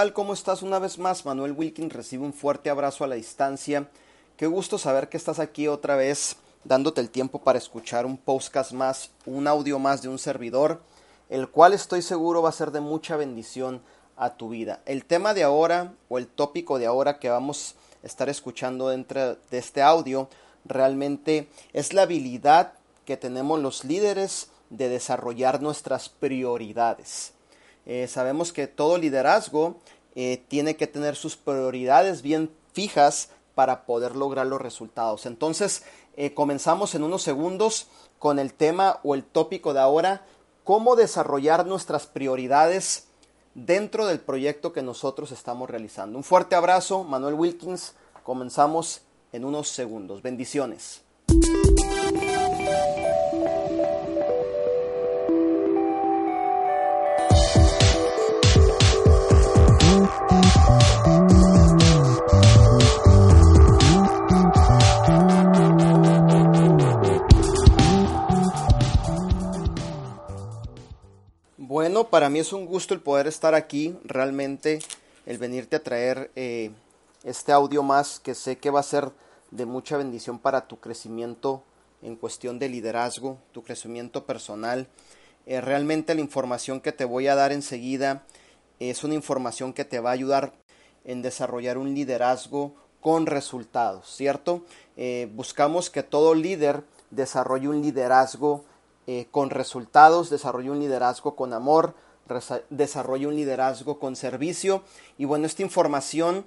¿Cómo estás una vez más? Manuel Wilkin recibe un fuerte abrazo a la distancia. Qué gusto saber que estás aquí otra vez dándote el tiempo para escuchar un podcast más, un audio más de un servidor, el cual estoy seguro va a ser de mucha bendición a tu vida. El tema de ahora o el tópico de ahora que vamos a estar escuchando dentro de este audio realmente es la habilidad que tenemos los líderes de desarrollar nuestras prioridades. Eh, sabemos que todo liderazgo eh, tiene que tener sus prioridades bien fijas para poder lograr los resultados. Entonces, eh, comenzamos en unos segundos con el tema o el tópico de ahora, cómo desarrollar nuestras prioridades dentro del proyecto que nosotros estamos realizando. Un fuerte abrazo, Manuel Wilkins. Comenzamos en unos segundos. Bendiciones. Para mí es un gusto el poder estar aquí, realmente el venirte a traer eh, este audio más que sé que va a ser de mucha bendición para tu crecimiento en cuestión de liderazgo, tu crecimiento personal. Eh, realmente la información que te voy a dar enseguida es una información que te va a ayudar en desarrollar un liderazgo con resultados, ¿cierto? Eh, buscamos que todo líder desarrolle un liderazgo eh, con resultados, desarrolle un liderazgo con amor, desarrolle un liderazgo con servicio. Y bueno, esta información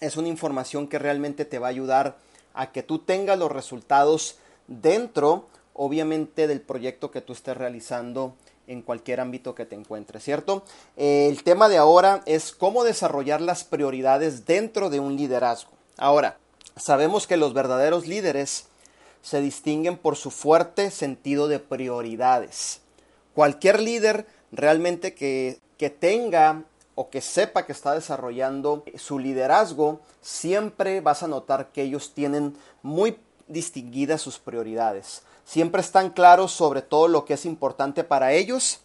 es una información que realmente te va a ayudar a que tú tengas los resultados dentro, obviamente, del proyecto que tú estés realizando en cualquier ámbito que te encuentres, ¿cierto? el tema de ahora es cómo desarrollar las prioridades dentro de un liderazgo. Ahora, sabemos que los verdaderos líderes se distinguen por su fuerte sentido de prioridades. Cualquier líder realmente que, que tenga o que sepa que está desarrollando su liderazgo, siempre vas a notar que ellos tienen muy distinguidas sus prioridades. Siempre están claros sobre todo lo que es importante para ellos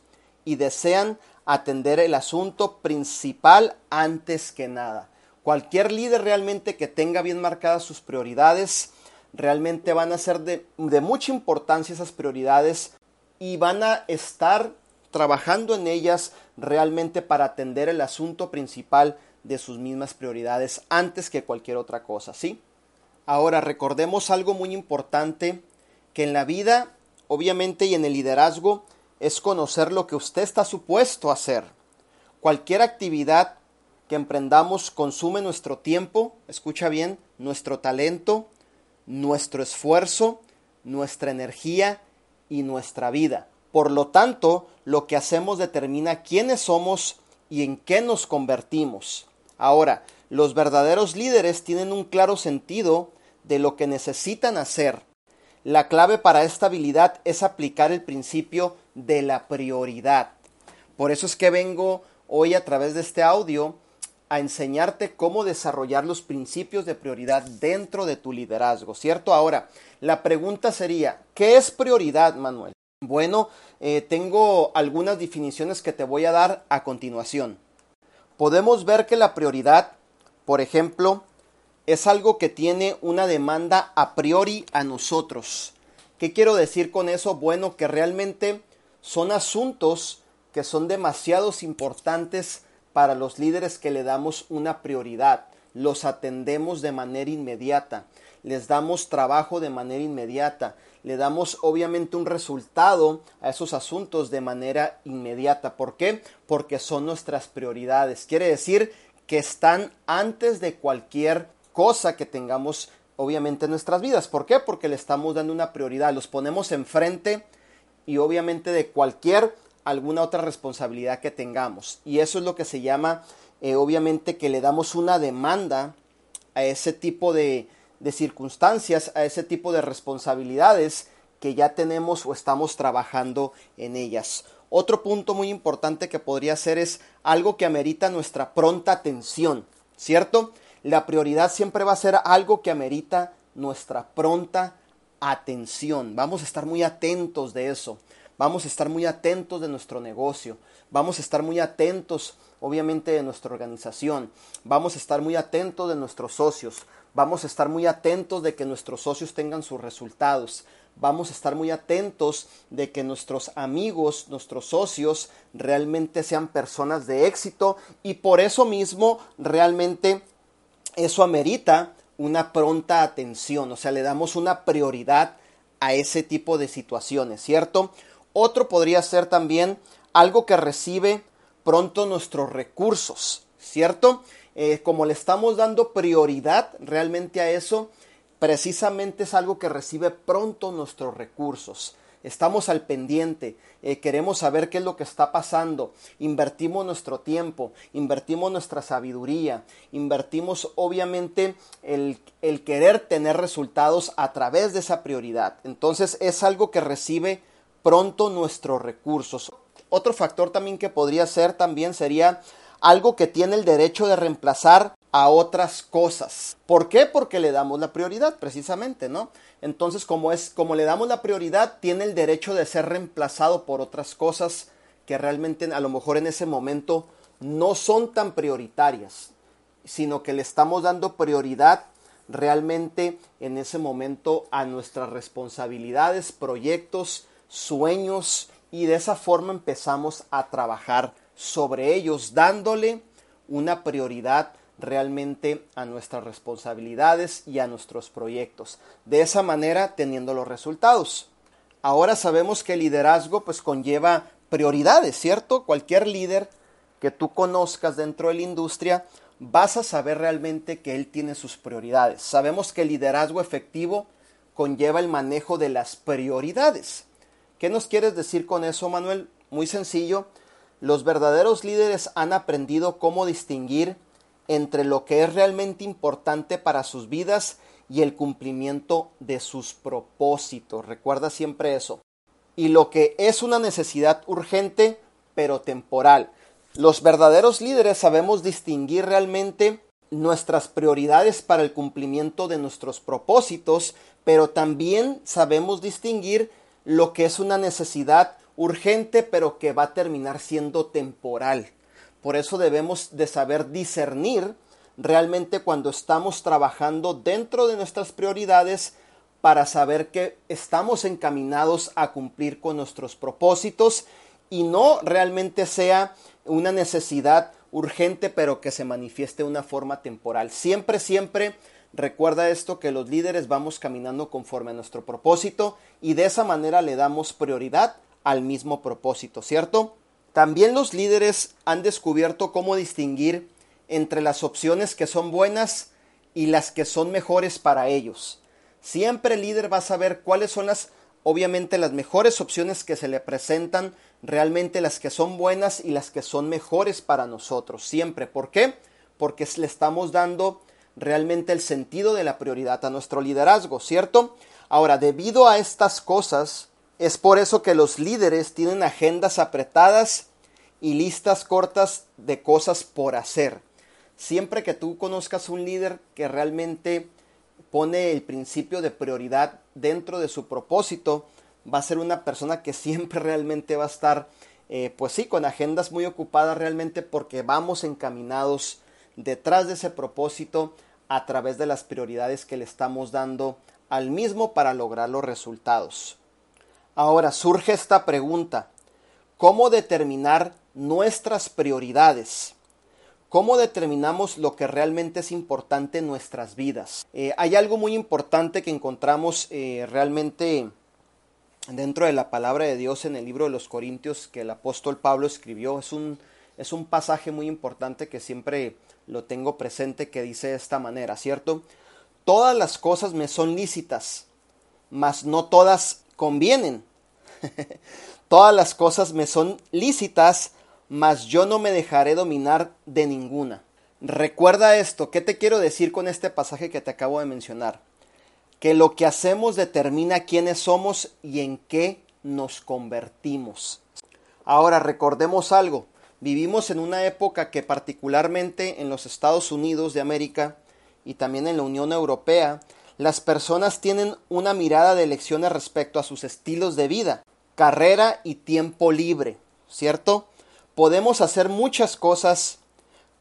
y desean atender el asunto principal antes que nada. Cualquier líder realmente que tenga bien marcadas sus prioridades, realmente van a ser de, mucha importancia esas prioridades y van a estar trabajando en ellas realmente para atender el asunto principal de sus mismas prioridades antes que cualquier otra cosa, ¿sí? Ahora recordemos algo muy importante que en la vida, obviamente y en el liderazgo, es conocer lo que usted está supuesto a hacer. Cualquier actividad que emprendamos consume nuestro tiempo, escucha bien, nuestro talento, nuestro esfuerzo, nuestra energía y nuestra vida. Por lo tanto, lo que hacemos determina quiénes somos y en qué nos convertimos. Ahora, los verdaderos líderes tienen un claro sentido de lo que necesitan hacer. La clave para esta habilidad es aplicar el principio de la prioridad. Por eso es que vengo hoy a través de este audio a enseñarte cómo desarrollar los principios de prioridad dentro de tu liderazgo, ¿cierto? Ahora, la pregunta sería, ¿qué es prioridad, Manuel? Bueno, eh, tengo algunas definiciones que te voy a dar a continuación. Podemos ver que la prioridad, por ejemplo, es algo que tiene una demanda a priori a nosotros. ¿Qué quiero decir con eso? Bueno, que realmente son asuntos que son demasiados importantes para los líderes que le damos una prioridad. Los atendemos de manera inmediata, les damos trabajo de manera inmediata, le damos obviamente un resultado a esos asuntos de manera inmediata. ¿Por qué? Porque son nuestras prioridades. Quiere decir que están antes de cualquier cosa que tengamos obviamente en nuestras vidas. ¿Por qué? Porque le estamos dando una prioridad, los ponemos enfrente y obviamente de cualquier alguna otra responsabilidad que tengamos. Y eso es lo que se llama eh, obviamente que le damos una demanda a ese tipo de, de circunstancias, a ese tipo de responsabilidades que ya tenemos o estamos trabajando en ellas. Otro punto muy importante que podría ser es algo que amerita nuestra pronta atención, ¿cierto? La prioridad siempre va a ser algo que amerita nuestra pronta atención. Vamos a estar muy atentos de eso. Vamos a estar muy atentos de nuestro negocio, vamos a estar muy atentos obviamente de nuestra organización, vamos a estar muy atentos de nuestros socios, vamos a estar muy atentos de que nuestros socios tengan sus resultados, vamos a estar muy atentos de que nuestros amigos, nuestros socios realmente sean personas de éxito. Y por eso mismo realmente eso amerita una pronta atención, o sea, le damos una prioridad a ese tipo de situaciones, ¿cierto? Otro podría ser también algo que recibe pronto nuestros recursos, ¿cierto? Eh, como le estamos dando prioridad realmente a eso, precisamente es algo que recibe pronto nuestros recursos. Estamos al pendiente, eh, queremos saber qué es lo que está pasando, invertimos nuestro tiempo, invertimos nuestra sabiduría, invertimos obviamente el, el querer tener resultados a través de esa prioridad. Entonces es algo que recibe pronto nuestros recursos. Otro factor también que podría ser también sería algo que tiene el derecho de reemplazar a otras cosas. ¿Por qué? Porque le damos la prioridad, precisamente, ¿no? Entonces, como es, como le damos la prioridad, tiene el derecho de ser reemplazado por otras cosas que realmente a lo mejor en ese momento no son tan prioritarias, sino que le estamos dando prioridad realmente en ese momento a nuestras responsabilidades, proyectos, sueños y de esa forma empezamos a trabajar sobre ellos dándole una prioridad realmente a nuestras responsabilidades y a nuestros proyectos. De esa manera teniendo los resultados. Ahora sabemos que el liderazgo pues conlleva prioridades, ¿cierto? Cualquier líder que tú conozcas dentro de la industria vas a saber realmente que él tiene sus prioridades. Sabemos que el liderazgo efectivo conlleva el manejo de las prioridades. ¿Qué nos quieres decir con eso, Manuel? Muy sencillo. Los verdaderos líderes han aprendido cómo distinguir entre lo que es realmente importante para sus vidas y el cumplimiento de sus propósitos. Recuerda siempre eso. Y lo que es una necesidad urgente pero temporal. Los verdaderos líderes sabemos distinguir realmente nuestras prioridades para el cumplimiento de nuestros propósitos, pero también sabemos distinguir lo que es una necesidad urgente pero que va a terminar siendo temporal. Por eso debemos de saber discernir realmente cuando estamos trabajando dentro de nuestras prioridades para saber que estamos encaminados a cumplir con nuestros propósitos y no realmente sea una necesidad urgente pero que se manifieste de una forma temporal. Siempre, siempre Recuerda esto que los líderes vamos caminando conforme a nuestro propósito y de esa manera le damos prioridad al mismo propósito, ¿cierto? También los líderes han descubierto cómo distinguir entre las opciones que son buenas y las que son mejores para ellos. Siempre el líder va a saber cuáles son las, obviamente, las mejores opciones que se le presentan, realmente las que son buenas y las que son mejores para nosotros. Siempre. ¿Por qué? Porque le estamos dando realmente el sentido de la prioridad a nuestro liderazgo, ¿cierto? Ahora, debido a estas cosas, es por eso que los líderes tienen agendas apretadas y listas cortas de cosas por hacer. Siempre que tú conozcas un líder que realmente pone el principio de prioridad dentro de su propósito, va a ser una persona que siempre realmente va a estar, eh, pues sí, con agendas muy ocupadas realmente porque vamos encaminados detrás de ese propósito a través de las prioridades que le estamos dando al mismo para lograr los resultados. Ahora surge esta pregunta, ¿cómo determinar nuestras prioridades? ¿Cómo determinamos lo que realmente es importante en nuestras vidas? Eh, hay algo muy importante que encontramos eh, realmente dentro de la palabra de Dios en el libro de los Corintios que el apóstol Pablo escribió. Es un, es un pasaje muy importante que siempre lo tengo presente que dice de esta manera, ¿cierto? Todas las cosas me son lícitas, mas no todas convienen. todas las cosas me son lícitas, mas yo no me dejaré dominar de ninguna. Recuerda esto, ¿qué te quiero decir con este pasaje que te acabo de mencionar? Que lo que hacemos determina quiénes somos y en qué nos convertimos. Ahora recordemos algo, Vivimos en una época que particularmente en los Estados Unidos de América y también en la Unión Europea, las personas tienen una mirada de elecciones respecto a sus estilos de vida. carrera y tiempo libre, ¿cierto? Podemos hacer muchas cosas,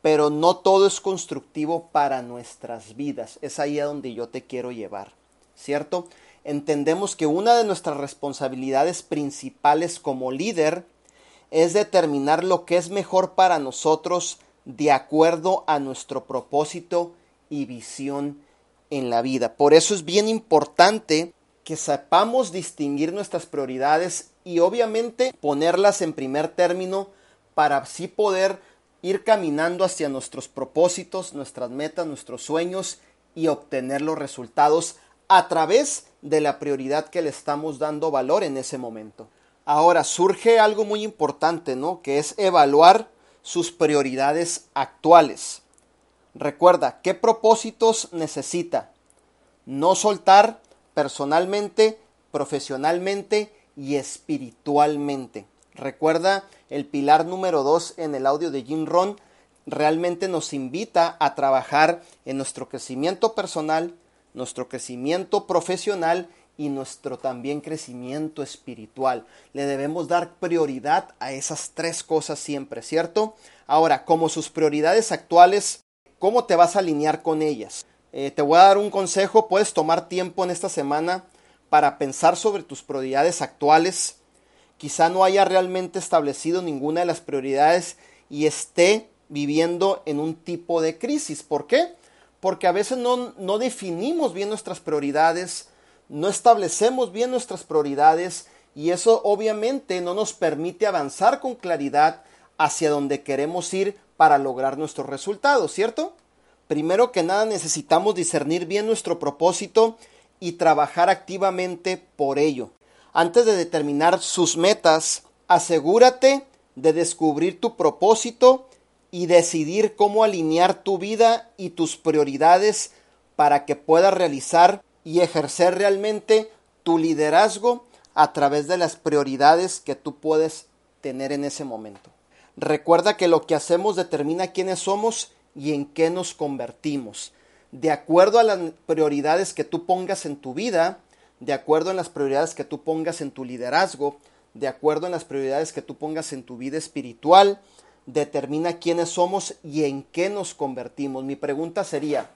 pero no todo es constructivo para nuestras vidas. Es ahí a donde yo te quiero llevar, ¿cierto? Entendemos que una de nuestras responsabilidades principales como líder es determinar lo que es mejor para nosotros de acuerdo a nuestro propósito y visión en la vida. Por eso es bien importante que sepamos distinguir nuestras prioridades y obviamente ponerlas en primer término para así poder ir caminando hacia nuestros propósitos, nuestras metas, nuestros sueños y obtener los resultados a través de la prioridad que le estamos dando valor en ese momento. Ahora surge algo muy importante, ¿no? Que es evaluar sus prioridades actuales. Recuerda, ¿qué propósitos necesita? No soltar personalmente, profesionalmente y espiritualmente. Recuerda el pilar número 2 en el audio de Jim Ron realmente nos invita a trabajar en nuestro crecimiento personal, nuestro crecimiento profesional y nuestro también crecimiento espiritual. Le debemos dar prioridad a esas tres cosas siempre, ¿cierto? Ahora, como sus prioridades actuales, ¿cómo te vas a alinear con ellas? Eh, te voy a dar un consejo, puedes tomar tiempo en esta semana para pensar sobre tus prioridades actuales. Quizá no haya realmente establecido ninguna de las prioridades y esté viviendo en un tipo de crisis. ¿Por qué? Porque a veces no, no definimos bien nuestras prioridades, no establecemos bien nuestras prioridades y eso obviamente no nos permite avanzar con claridad hacia donde queremos ir para lograr nuestros resultados, ¿cierto? Primero que nada necesitamos discernir bien nuestro propósito y trabajar activamente por ello. Antes de determinar sus metas, asegúrate de descubrir tu propósito y decidir cómo alinear tu vida y tus prioridades para que puedas realizar y ejercer realmente tu liderazgo a través de las prioridades que tú puedes tener en ese momento. Recuerda que lo que hacemos determina quiénes somos y en qué nos convertimos. De acuerdo a las prioridades que tú pongas en tu vida, de acuerdo a las prioridades que tú pongas en tu liderazgo, de acuerdo a las prioridades que tú pongas en tu vida espiritual, determina quiénes somos y en qué nos convertimos. Mi pregunta sería,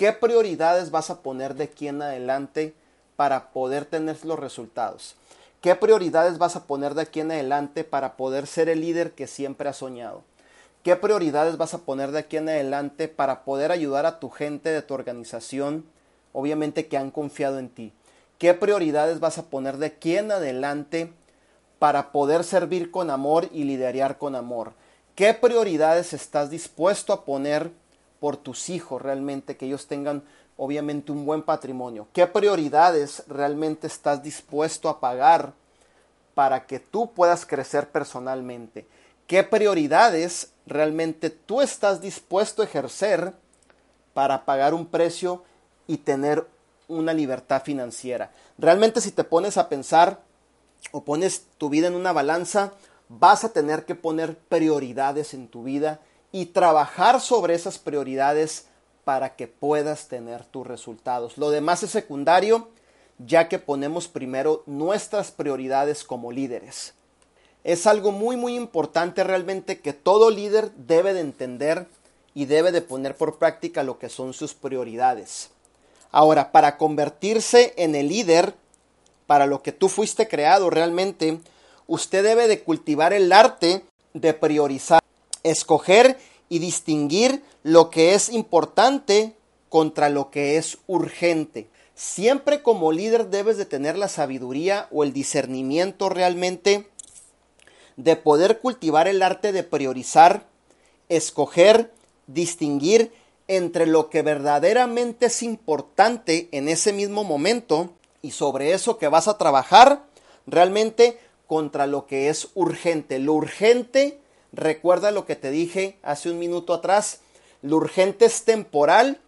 ¿qué prioridades vas a poner de aquí en adelante para poder tener los resultados? ¿Qué prioridades vas a poner de aquí en adelante para poder ser el líder que siempre has soñado? ¿Qué prioridades vas a poner de aquí en adelante para poder ayudar a tu gente de tu organización, obviamente que han confiado en ti? ¿Qué prioridades vas a poner de aquí en adelante para poder servir con amor y liderar con amor? ¿Qué prioridades estás dispuesto a poner por tus hijos realmente, que ellos tengan obviamente un buen patrimonio? ¿Qué prioridades realmente estás dispuesto a pagar para que tú puedas crecer personalmente? ¿Qué prioridades realmente tú estás dispuesto a ejercer para pagar un precio y tener una libertad financiera? Realmente si te pones a pensar o pones tu vida en una balanza, vas a tener que poner prioridades en tu vida y trabajar sobre esas prioridades para que puedas tener tus resultados. Lo demás es secundario, ya que ponemos primero nuestras prioridades como líderes. Es algo muy muy importante realmente que todo líder debe de entender y debe de poner por práctica lo que son sus prioridades. Ahora, para convertirse en el líder, para lo que tú fuiste creado realmente, usted debe de cultivar el arte de priorizar, escoger y distinguir lo que es importante contra lo que es urgente. Siempre como líder debes de tener la sabiduría o el discernimiento realmente de poder cultivar el arte de priorizar, escoger, distinguir entre lo que verdaderamente es importante en ese mismo momento y sobre eso que vas a trabajar, realmente contra lo que es urgente. Lo urgente, recuerda lo que te dije hace un minuto atrás, lo urgente es temporal,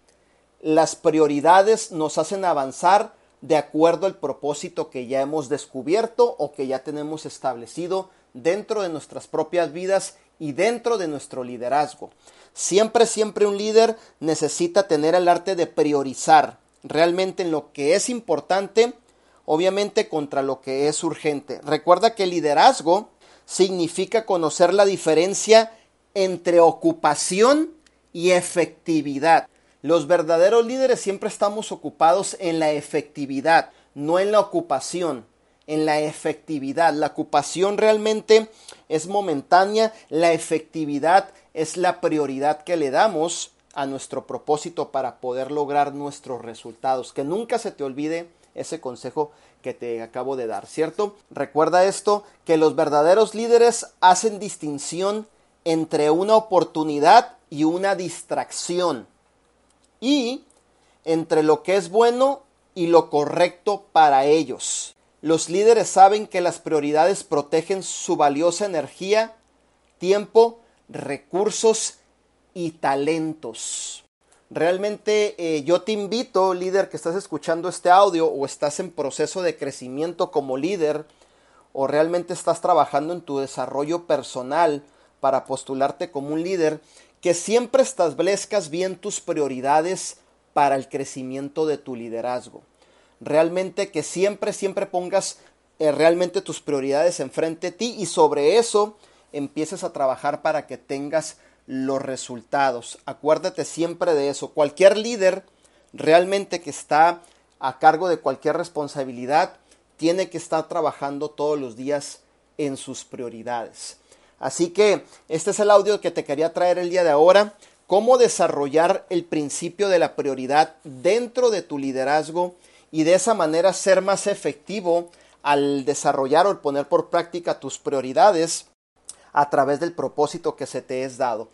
las prioridades nos hacen avanzar de acuerdo al propósito que ya hemos descubierto o que ya tenemos establecido dentro de nuestras propias vidas y dentro de nuestro liderazgo. Siempre, siempre un líder necesita tener el arte de priorizar realmente en lo que es importante obviamente contra lo que es urgente. Recuerda que liderazgo significa conocer la diferencia entre ocupación y efectividad. Los verdaderos líderes siempre estamos ocupados en la efectividad, no en la ocupación, en la efectividad. La ocupación realmente es momentánea, la efectividad es la prioridad que le damos a nuestro propósito para poder lograr nuestros resultados. Que nunca se te olvide ese consejo que te acabo de dar, ¿cierto? Recuerda esto, que los verdaderos líderes hacen distinción entre una oportunidad y una distracción y entre lo que es bueno y lo correcto para ellos. Los líderes saben que las prioridades protegen su valiosa energía, tiempo, recursos y talentos. Realmente eh, yo te invito, líder, que estás escuchando este audio o estás en proceso de crecimiento como líder o realmente estás trabajando en tu desarrollo personal para postularte como un líder, que siempre establezcas bien tus prioridades para el crecimiento de tu liderazgo. Realmente que siempre, siempre pongas eh, realmente tus prioridades enfrente de ti y sobre eso empieces a trabajar para que tengas los resultados. Acuérdate siempre de eso. Cualquier líder realmente que está a cargo de cualquier responsabilidad tiene que estar trabajando todos los días en sus prioridades. Así que este es el audio que te quería traer el día de ahora. Cómo desarrollar el principio de la prioridad dentro de tu liderazgo y de esa manera ser más efectivo al desarrollar o poner por práctica tus prioridades a través del propósito que se te es dado.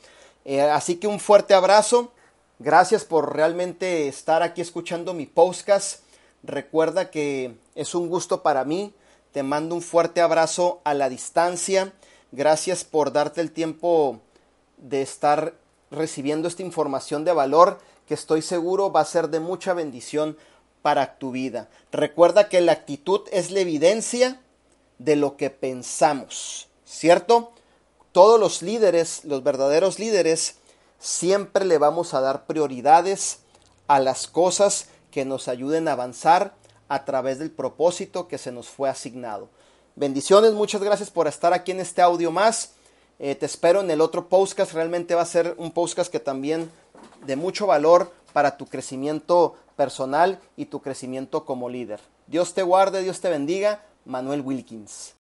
Eh, así que un fuerte abrazo. Gracias por realmente estar aquí escuchando mi podcast. Recuerda que es un gusto para mí. Te mando un fuerte abrazo a la distancia. Gracias por darte el tiempo de estar recibiendo esta información de valor que estoy seguro va a ser de mucha bendición para tu vida. Recuerda que la actitud es la evidencia de lo que pensamos, ¿cierto? Todos los líderes, los verdaderos líderes, siempre le vamos a dar prioridades a las cosas que nos ayuden a avanzar a través del propósito que se nos fue asignado. Bendiciones, muchas gracias por estar aquí en este audio más. Eh, te espero en el otro podcast. Realmente va a ser un podcast que también de mucho valor para tu crecimiento personal y tu crecimiento como líder. Dios te guarde, Dios te bendiga. Manuel Wilkins.